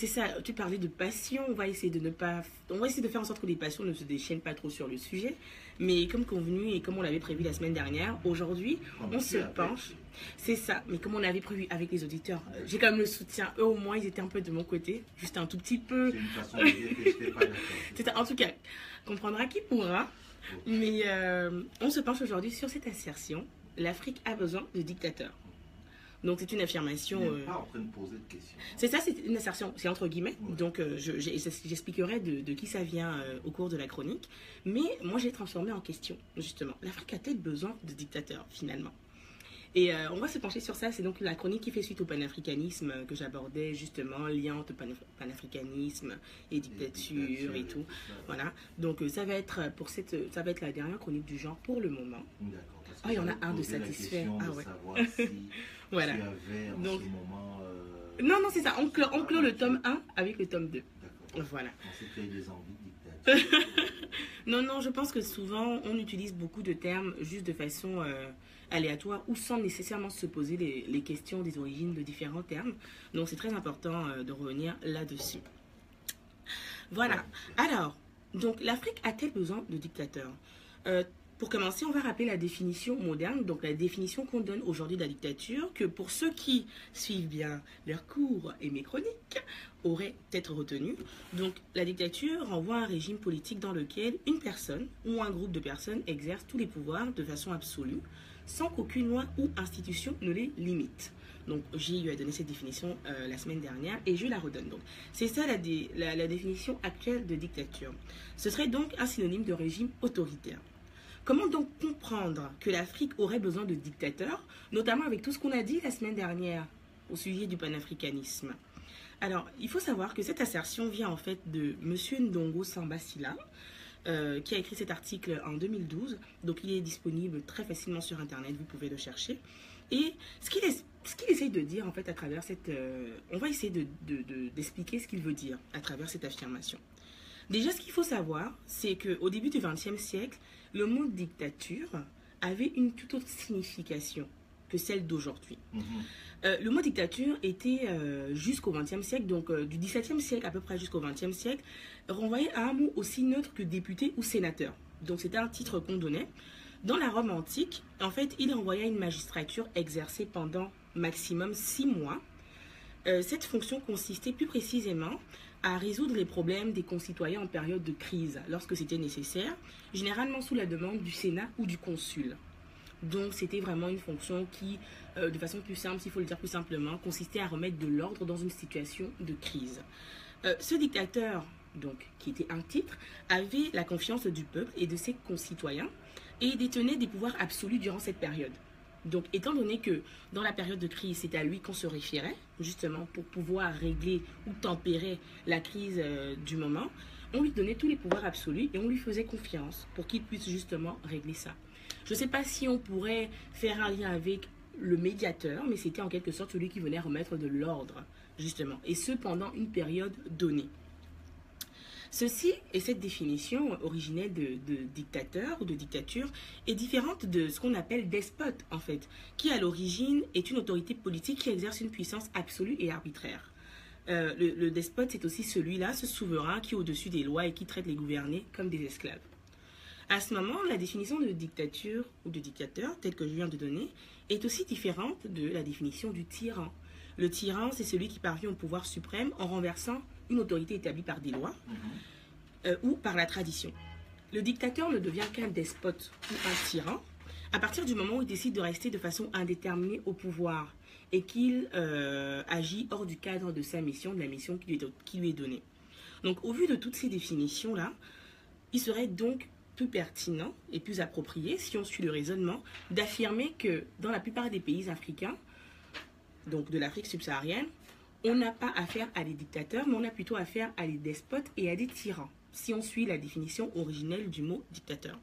c'est ça, tu parlais de passion, on va essayer de ne pas... On va essayer de faire en sorte que les passions ne se déchaînent pas trop sur le sujet. Mais comme convenu et comme on l'avait prévu la semaine dernière, aujourd'hui, on se penche... C'est ça, mais comme on l'avait prévu avec les auditeurs, j'ai quand même le soutien. Eux, au moins, ils étaient un peu de mon côté, juste un tout petit peu. C'est une façon de dire que j'étais pas d'accord. En tout cas, comprendra qui pourra. Mais euh, on se penche aujourd'hui sur cette assertion. L'Afrique a besoin de dictateurs. Donc c'est une affirmation... euh, pas en train de poser de questions. c'est ça, c'est une assertion, c'est entre guillemets. Ouais. Donc, euh, je- j'expliquerai de, de qui ça vient euh, au cours de la chronique. Mais moi, j'ai transformé en question, justement. L'Afrique a-t-elle besoin de dictateurs, finalement Et euh, on va se pencher sur ça. C'est donc la chronique qui fait suite au panafricanisme que j'abordais, justement, lien entre panaf- panafricanisme et dictature et tout. Voilà. Donc, ça va être pour cette, ça va être la dernière chronique du genre pour le moment. D'accord. Ah, il y en a un de satisfait. Ah de ouais. savoir si Voilà. tu avais en Donc- ce moment. euh, Non, non, c'est ça. On clôt, on clôt le tome 1 avec le tome 2. D'accord. Voilà. Avait des envies de dictature. Non, non, je pense que souvent, on utilise beaucoup de termes juste de façon euh, aléatoire ou sans nécessairement se poser les, les questions des origines de différents termes. Donc, c'est très important euh, de revenir là-dessus. Voilà. Alors, donc, l'Afrique a-t-elle besoin de dictateurs? Euh, Pour commencer, on va rappeler la définition moderne, donc la définition qu'on donne aujourd'hui de la dictature, que pour ceux qui suivent bien leurs cours et mes chroniques, auraient peut-être retenu. Donc, la dictature renvoie à un régime politique dans lequel une personne ou un groupe de personnes exerce tous les pouvoirs de façon absolue, sans qu'aucune loi ou institution ne les limite. Donc, j'ai eu à donner cette définition euh, la semaine dernière et je la redonne. Donc, c'est ça la, la définition actuelle de dictature. Ce serait donc un synonyme de régime autoritaire. Comment donc comprendre que l'Afrique aurait besoin de dictateurs, notamment avec tout ce qu'on a dit la semaine dernière au sujet du panafricanisme? Alors, il faut savoir que cette assertion vient en fait de M. Ndongo Sambasila, euh, qui a écrit cet article en 2012. Donc, il est disponible très facilement sur Internet, vous pouvez le chercher. Et ce qu'il qu'il essaye de dire en fait à travers cette... euh, on va essayer de- de- de- d'expliquer ce qu'il veut dire à travers cette affirmation. Déjà, ce qu'il faut savoir, c'est qu'au début du XXe siècle, le mot dictature avait une toute autre signification que celle d'aujourd'hui. Mhm. Euh, le mot dictature était euh, jusqu'au XXe siècle, donc euh, du XVIIe siècle à peu près jusqu'au XXe siècle, renvoyé à un mot aussi neutre que député ou sénateur. Donc c'était un titre qu'on donnait. Dans la Rome antique, en fait, il renvoyait à une magistrature exercée pendant maximum six mois. Cette fonction consistait plus précisément à résoudre les problèmes des concitoyens en période de crise, lorsque c'était nécessaire, généralement sous la demande du Sénat ou du consul. Donc c'était vraiment une fonction qui, euh, de façon plus simple, s'il faut le dire plus simplement, consistait à remettre de l'ordre dans une situation de crise. Euh, ce dictateur, donc, qui était un titre, avait la confiance du peuple et de ses concitoyens et détenait des pouvoirs absolus durant cette période. Donc, étant donné que dans la période de crise, c'est à lui qu'on se référait, justement, pour pouvoir régler ou tempérer la crise euh, du moment, on lui donnait tous les pouvoirs absolus et on lui faisait confiance pour qu'il puisse justement régler ça. Je ne sais pas si on pourrait faire un lien avec le médiateur, mais c'était en quelque sorte celui qui venait remettre de l'ordre, justement, et ce pendant une période donnée. Ceci et cette définition originelle de, dictateur ou de dictature est différente de ce qu'on appelle despote, en fait, qui à l'origine est une autorité politique qui exerce une puissance absolue et arbitraire. Euh, le, le despote, c'est aussi celui-là, ce souverain qui est au-dessus des lois et qui traite les gouvernés comme des esclaves. À ce moment, la définition de dictature ou de dictateur, telle que je viens de donner, est aussi différente de la définition du tyran. Le tyran, c'est celui qui parvient au pouvoir suprême en renversant une autorité établie par des lois euh, ou par la tradition. Le dictateur ne devient qu'un despote ou un tyran à partir du moment où il décide de rester de façon indéterminée au pouvoir et qu'il euh, agit hors du cadre de sa mission, de la mission qui lui est donnée. Donc au vu de toutes ces définitions-là, il serait donc plus pertinent et plus approprié, si on suit le raisonnement, d'affirmer que dans la plupart des pays africains, donc de l'Afrique subsaharienne, on n'a pas affaire à des dictateurs, mais on a plutôt affaire à des despotes et à des tyrans, si on suit la définition originelle du mot dictateur.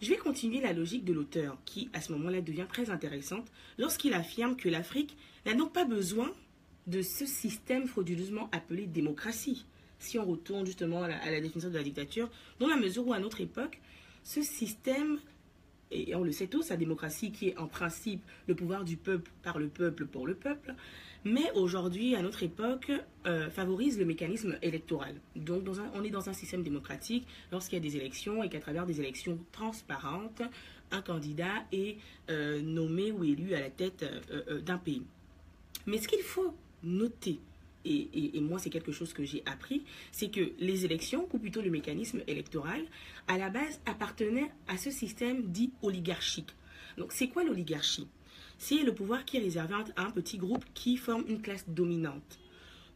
Je vais continuer la logique de l'auteur, qui à ce moment-là devient très intéressante, lorsqu'il affirme que l'Afrique n'a donc pas besoin de ce système frauduleusement appelé démocratie. Si on retourne justement à la, définition de la dictature, dans la mesure où à notre époque, ce système et on le sait tous, la démocratie qui est en principe le pouvoir du peuple par le peuple pour le peuple, mais aujourd'hui, à notre époque, euh, favorise le mécanisme électoral. Donc, on est dans un système démocratique lorsqu'il y a des élections et qu'à travers des élections transparentes, un candidat est euh, nommé ou élu à la tête euh, d'un pays. Mais ce qu'il faut noter, et moi c'est quelque chose que j'ai appris, c'est que les élections, ou plutôt le mécanisme électoral, à la base appartenaient à ce système dit oligarchique. Donc c'est quoi l'oligarchie? C'est le pouvoir qui est réservé à un petit groupe qui forme une classe dominante.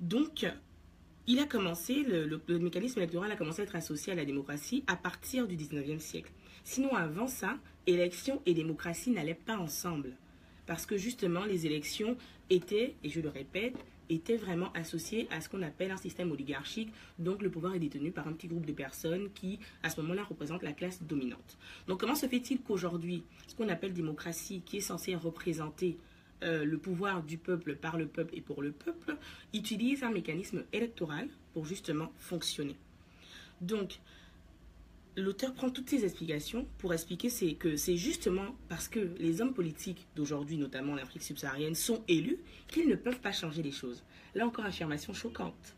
Donc, il a commencé, le, le- mécanisme électoral a commencé à être associé à la démocratie à partir du 19e siècle. Sinon, avant ça, élection et démocratie n'allaient pas ensemble. Parce que justement, les élections étaient, et je le répète, étaient vraiment associées à ce qu'on appelle un système oligarchique. Donc, le pouvoir est détenu par un petit groupe de personnes qui, à ce moment-là, représentent la classe dominante. Donc, comment se fait-il qu'aujourd'hui, ce qu'on appelle démocratie, qui est censé représenter euh, le pouvoir du peuple par le peuple et pour le peuple, utilise un mécanisme électoral pour justement fonctionner? Donc, l'auteur prend toutes ces explications pour expliquer c'est que c'est justement parce que les hommes politiques d'aujourd'hui, notamment en Afrique subsaharienne, sont élus qu'ils ne peuvent pas changer les choses. Là encore, affirmation choquante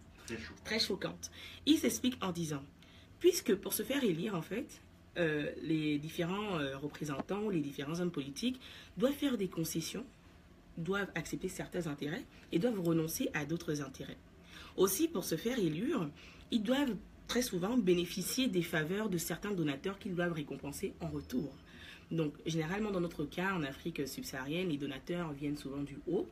très choquante. Il s'explique en disant, puisque pour se faire élire, en fait, euh, les différents euh, représentants, les différents hommes politiques doivent faire des concessions, doivent accepter certains intérêts et doivent renoncer à d'autres intérêts. Aussi, pour se faire élire, ils doivent très souvent bénéficier des faveurs de certains donateurs qu'ils doivent récompenser en retour. Donc, généralement, dans notre cas, en Afrique subsaharienne, les donateurs viennent souvent du haut,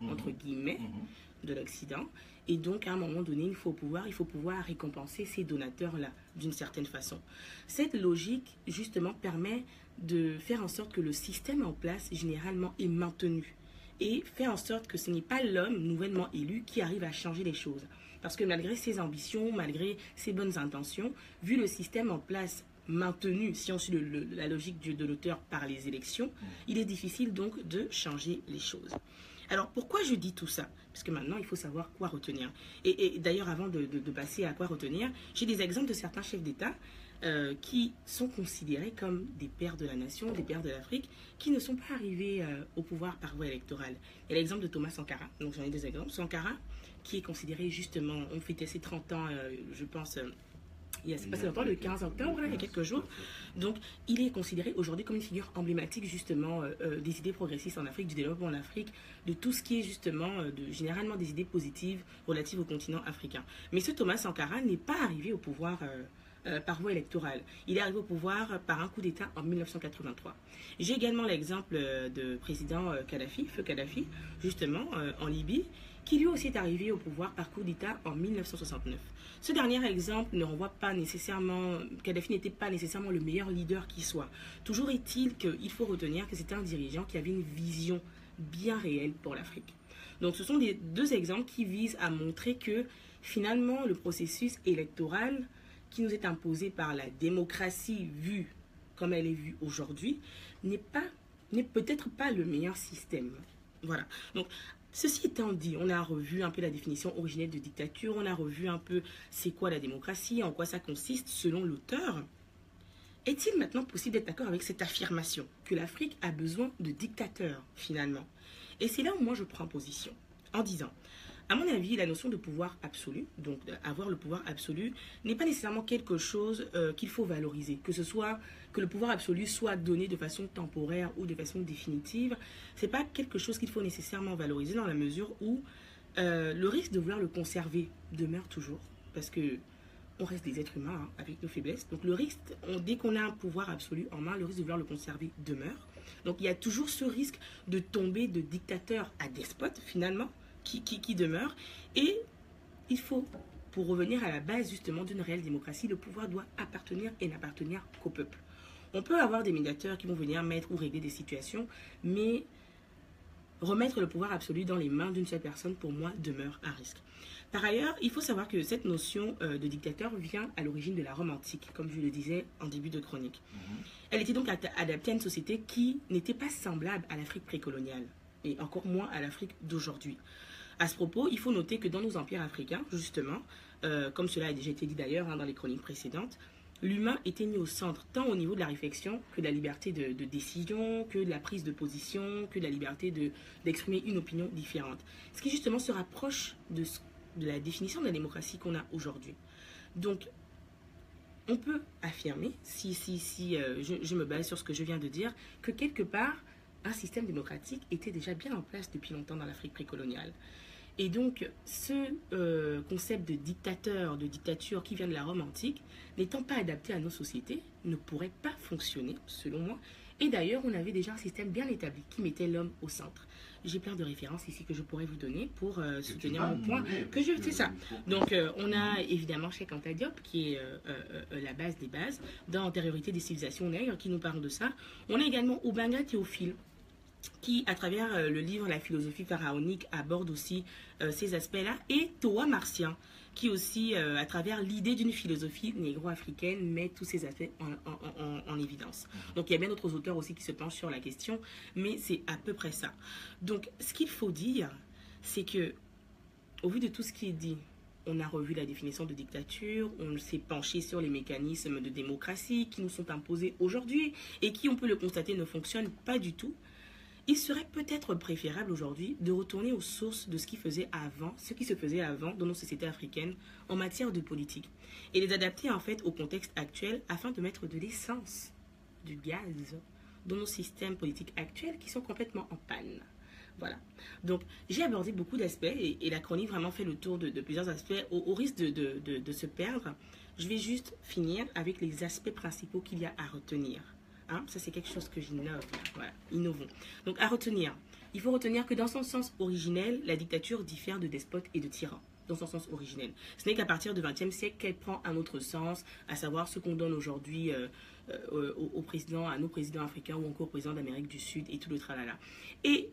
Mhm. entre guillemets, Mhm. de l'Occident. Et donc, à un moment donné, il faut pouvoir, il faut pouvoir récompenser ces donateurs-là d'une certaine façon. Cette logique, justement, permet de faire en sorte que le système en place, généralement, est maintenu. Et fait en sorte que ce n'est pas l'homme nouvellement élu qui arrive à changer les choses. Parce que malgré ses ambitions, malgré ses bonnes intentions, vu le système en place maintenu, si on suit la logique de l'auteur par les élections, il est difficile donc de changer les choses. Alors pourquoi je dis tout ça? Parce que maintenant il faut savoir quoi retenir. Et, d'ailleurs avant de passer à quoi retenir, j'ai des exemples de certains chefs d'État euh, qui sont considérés comme des pères de la nation, des pères de l'Afrique, qui ne sont pas arrivés euh, au pouvoir par voie électorale. Il y a l'exemple de Thomas Sankara, donc j'en ai deux exemples. Sankara, qui est considéré justement, on fêtait ses 30 ans, euh, je pense, il y a pas longtemps, le 15 octobre, il y a quelques jours. Donc, il est considéré aujourd'hui comme une figure emblématique justement des idées progressistes en Afrique, du développement en Afrique, de tout ce qui est justement généralement des idées positives relatives au continent africain. Mais ce Thomas Sankara n'est pas arrivé au pouvoir euh, par voie électorale. Il est arrivé au pouvoir par un coup d'État en 1983. J'ai également l'exemple euh, de président euh, Kadhafi, feu Kadhafi, justement euh, en Libye, qui lui aussi est arrivé au pouvoir par coup d'État en 1969. Ce dernier exemple ne renvoie pas nécessairement, Kadhafi n'était pas nécessairement le meilleur leader qui soit. Toujours est-il qu'il faut retenir que c'était un dirigeant qui avait une vision bien réelle pour l'Afrique. Donc ce sont des deux exemples qui visent à montrer que finalement le processus électoral qui nous est imposé par la démocratie vue comme elle est vue aujourd'hui n'est pas n'est peut-être pas le meilleur système. Voilà. Donc Ceci étant dit, on a revu un peu la définition originelle de dictature, on a revu un peu c'est quoi la démocratie, en quoi ça consiste selon l'auteur. Est-il maintenant possible d'être d'accord avec cette affirmation que l'Afrique a besoin de dictateurs finalement? Et c'est là où moi je prends position en disant, à mon avis, la notion de pouvoir absolu, donc avoir le pouvoir absolu, n'est pas nécessairement quelque chose euh, qu'il faut valoriser, que ce soit que le pouvoir absolu soit donné de façon temporaire ou de façon définitive, c'est pas quelque chose qu'il faut nécessairement valoriser dans la mesure où euh, le risque de vouloir le conserver demeure toujours, parce que on reste des êtres humains hein, avec nos faiblesses. Donc le risque, on, dès qu'on a un pouvoir absolu en main, le risque de vouloir le conserver demeure. Donc il y a toujours ce risque de tomber de dictateur à despote finalement qui, qui, qui demeure. Et il faut, pour revenir à la base justement d'une réelle démocratie, le pouvoir doit appartenir et n'appartenir qu'au peuple. On peut avoir des médiateurs qui vont venir mettre ou régler des situations, mais remettre le pouvoir absolu dans les mains d'une seule personne, pour moi, demeure un risque. Par ailleurs, il faut savoir que cette notion euh, de dictateur vient à l'origine de la Rome antique, comme je le disais en début de chronique. Mhm. Elle était donc ad- adaptée à une société qui n'était pas semblable à l'Afrique précoloniale, et encore moins à l'Afrique d'aujourd'hui. À ce propos, il faut noter que dans nos empires africains, justement, euh, comme cela a déjà été dit d'ailleurs hein, dans les chroniques précédentes, l'humain était mis au centre, tant au niveau de la réflexion que de la liberté de, décision, que de la prise de position, que de la liberté de- d'exprimer une opinion différente. Ce qui justement se rapproche de, de la définition de la démocratie qu'on a aujourd'hui. Donc, on peut affirmer, si, si, si euh, je, je me base sur ce que je viens de dire, que quelque part, un système démocratique était déjà bien en place depuis longtemps dans l'Afrique précoloniale. Et donc, ce euh, concept de dictateur, de dictature qui vient de la Rome antique, n'étant pas adapté à nos sociétés, ne pourrait pas fonctionner, selon moi. Et d'ailleurs, on avait déjà un système bien établi qui mettait l'homme au centre. J'ai plein de références ici que je pourrais vous donner pour euh, soutenir mon point. Que je, c'est ça. Donc, euh, on a évidemment Cheikh Anta Diop, qui est la base des bases, dans Antériorité des civilisations nègres, qui nous parle de ça. On a également Oubanga Théophile, qui, à travers euh, le livre La philosophie pharaonique, aborde aussi euh, ces aspects-là, et Toa Martien, qui aussi, euh, à travers l'idée d'une philosophie négro-africaine, met tous ces aspects en, en- en- en évidence. Donc il y a bien d'autres auteurs aussi qui se penchent sur la question, mais c'est à peu près ça. Donc ce qu'il faut dire, c'est que, au vu de tout ce qui est dit, on a revu la définition de dictature, on s'est penché sur les mécanismes de démocratie qui nous sont imposés aujourd'hui et qui, on peut le constater, ne fonctionnent pas du tout. Il serait peut-être préférable aujourd'hui de retourner aux sources de ce qui faisait avant, ce qui se faisait avant dans nos sociétés africaines en matière de politique et les adapter en fait au contexte actuel afin de mettre de l'essence, du gaz dans nos systèmes politiques actuels qui sont complètement en panne. Voilà. Donc, j'ai abordé beaucoup d'aspects et, la chronique vraiment fait le tour de, plusieurs aspects au, risque de se perdre. Je vais juste finir avec les aspects principaux qu'il y a à retenir. Hein, ça, c'est quelque chose que j'innove. Innovons. Donc, à retenir. Il faut retenir que dans son sens originel, la dictature diffère de despote et de tyran. Dans son sens originel. Ce n'est qu'à partir du XXe siècle qu'elle prend un autre sens, à savoir ce qu'on donne aujourd'hui euh, euh, aux présidents, à nos présidents africains ou encore aux présidents d'Amérique du Sud et tout le tralala. Et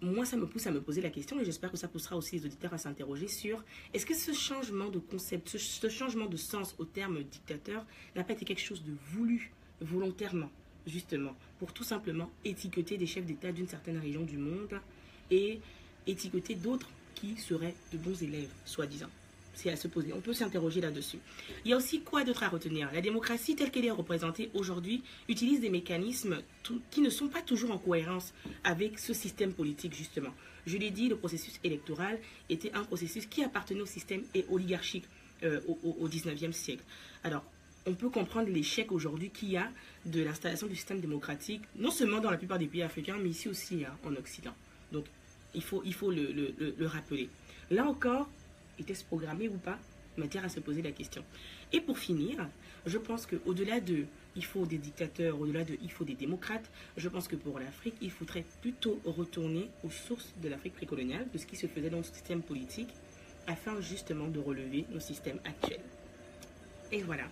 moi, ça me pousse à me poser la question, et j'espère que ça poussera aussi les auditeurs à s'interroger sur est-ce que ce changement de concept, ce, ce changement de sens au terme dictateur n'a pas été quelque chose de voulu, volontairement, justement, pour tout simplement étiqueter des chefs d'État d'une certaine région du monde et étiqueter d'autres qui seraient de bons élèves, soi-disant c'est à se poser. On peut s'interroger là-dessus. Il y a aussi quoi d'autre à retenir? La démocratie telle qu'elle est représentée aujourd'hui utilise des mécanismes qui ne sont pas toujours en cohérence avec ce système politique, justement. Je l'ai dit, le processus électoral était un processus qui appartenait au système et oligarchique euh, au, au- au 19e siècle. Alors, on peut comprendre l'échec aujourd'hui qu'il y a de l'installation du système démocratique, non seulement dans la plupart des pays africains, mais ici aussi hein, en Occident. Donc, il faut, il faut le, le- le- le rappeler. Là encore, était-ce programmé ou pas? Matière à se poser la question. Et pour finir, je pense qu'au-delà de il faut des dictateurs, au-delà de il faut des démocrates, je pense que pour l'Afrique, il faudrait plutôt retourner aux sources de l'Afrique précoloniale, de ce qui se faisait dans le système politique, afin justement de relever nos systèmes actuels. Et voilà.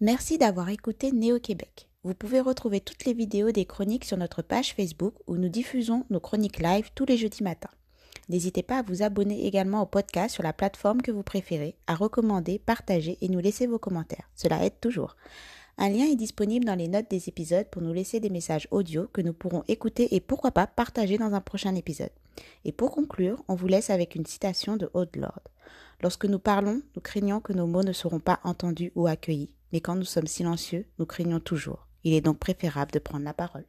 Merci d'avoir écouté Néo-Québec. Vous pouvez retrouver toutes les vidéos des chroniques sur notre page Facebook où nous diffusons nos chroniques live tous les jeudis matins. N'hésitez pas à vous abonner également au podcast sur la plateforme que vous préférez, à recommander, partager et nous laisser vos commentaires. Cela aide toujours. Un lien est disponible dans les notes des épisodes pour nous laisser des messages audio que nous pourrons écouter et pourquoi pas partager dans un prochain épisode. Et pour conclure, on vous laisse avec une citation de Haute Lord. Lorsque nous parlons, nous craignons que nos mots ne seront pas entendus ou accueillis, mais quand nous sommes silencieux, nous craignons toujours. Il est donc préférable de prendre la parole.